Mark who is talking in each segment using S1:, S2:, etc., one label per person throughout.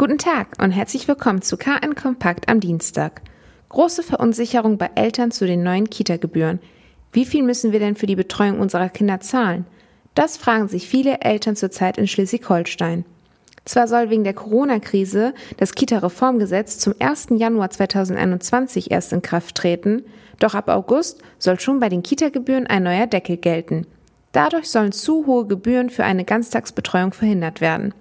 S1: Guten Tag und herzlich willkommen zu KN Kompakt am Dienstag. Große Verunsicherung bei Eltern zu den neuen Kita-Gebühren. Wie viel müssen wir denn für die Betreuung unserer Kinder zahlen? Das fragen sich viele Eltern zurzeit in Schleswig-Holstein. Zwar soll wegen der Corona-Krise das Kita-Reformgesetz zum 1. Januar 2021 erst in Kraft treten, doch ab August soll schon bei den Kita-Gebühren ein neuer Deckel gelten. Dadurch sollen zu hohe Gebühren für eine Ganztagsbetreuung verhindert werden.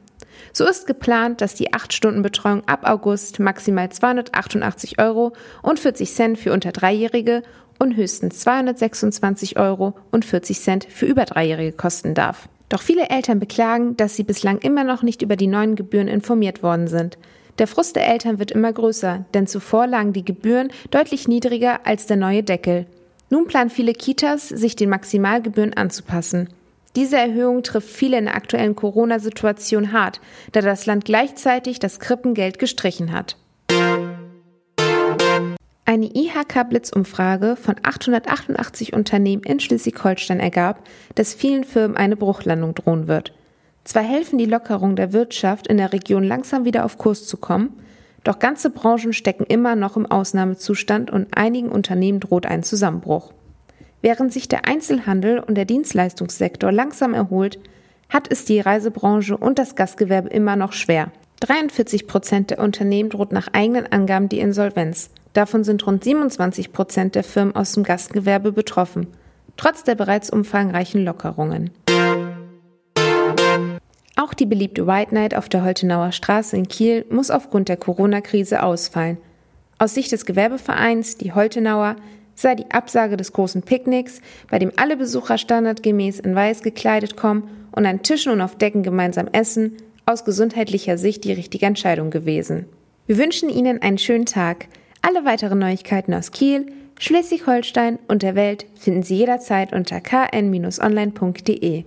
S1: So ist geplant, dass die 8-Stunden-Betreuung ab August maximal 288 Euro und 40 Cent für unter Dreijährige und höchstens 226 Euro und 40 Cent für über Dreijährige kosten darf. Doch viele Eltern beklagen, dass sie bislang immer noch nicht über die neuen Gebühren informiert worden sind. Der Frust der Eltern wird immer größer, denn zuvor lagen die Gebühren deutlich niedriger als der neue Deckel. Nun planen viele Kitas, sich den Maximalgebühren anzupassen. Diese Erhöhung trifft viele in der aktuellen Corona-Situation hart, da das Land gleichzeitig das Krippengeld gestrichen hat. Eine IHK-Blitzumfrage von 888 Unternehmen in Schleswig-Holstein ergab, dass vielen Firmen eine Bruchlandung drohen wird. Zwar helfen die Lockerungen der Wirtschaft in der Region langsam wieder auf Kurs zu kommen, doch ganze Branchen stecken immer noch im Ausnahmezustand und einigen Unternehmen droht ein Zusammenbruch. Während sich der Einzelhandel und der Dienstleistungssektor langsam erholt, hat es die Reisebranche und das Gastgewerbe immer noch schwer. 43 Prozent der Unternehmen droht nach eigenen Angaben die Insolvenz. Davon sind rund 27 Prozent der Firmen aus dem Gastgewerbe betroffen, trotz der bereits umfangreichen Lockerungen. Auch die beliebte White Night auf der Holtenauer Straße in Kiel muss aufgrund der Corona-Krise ausfallen. Aus Sicht des Gewerbevereins, die Holtenauer, sei die Absage des großen Picknicks, bei dem alle Besucher standardgemäß in weiß gekleidet kommen und an Tischen und auf Decken gemeinsam essen, aus gesundheitlicher Sicht die richtige Entscheidung gewesen. Wir wünschen Ihnen einen schönen Tag. Alle weiteren Neuigkeiten aus Kiel, Schleswig-Holstein und der Welt finden Sie jederzeit unter kn-online.de.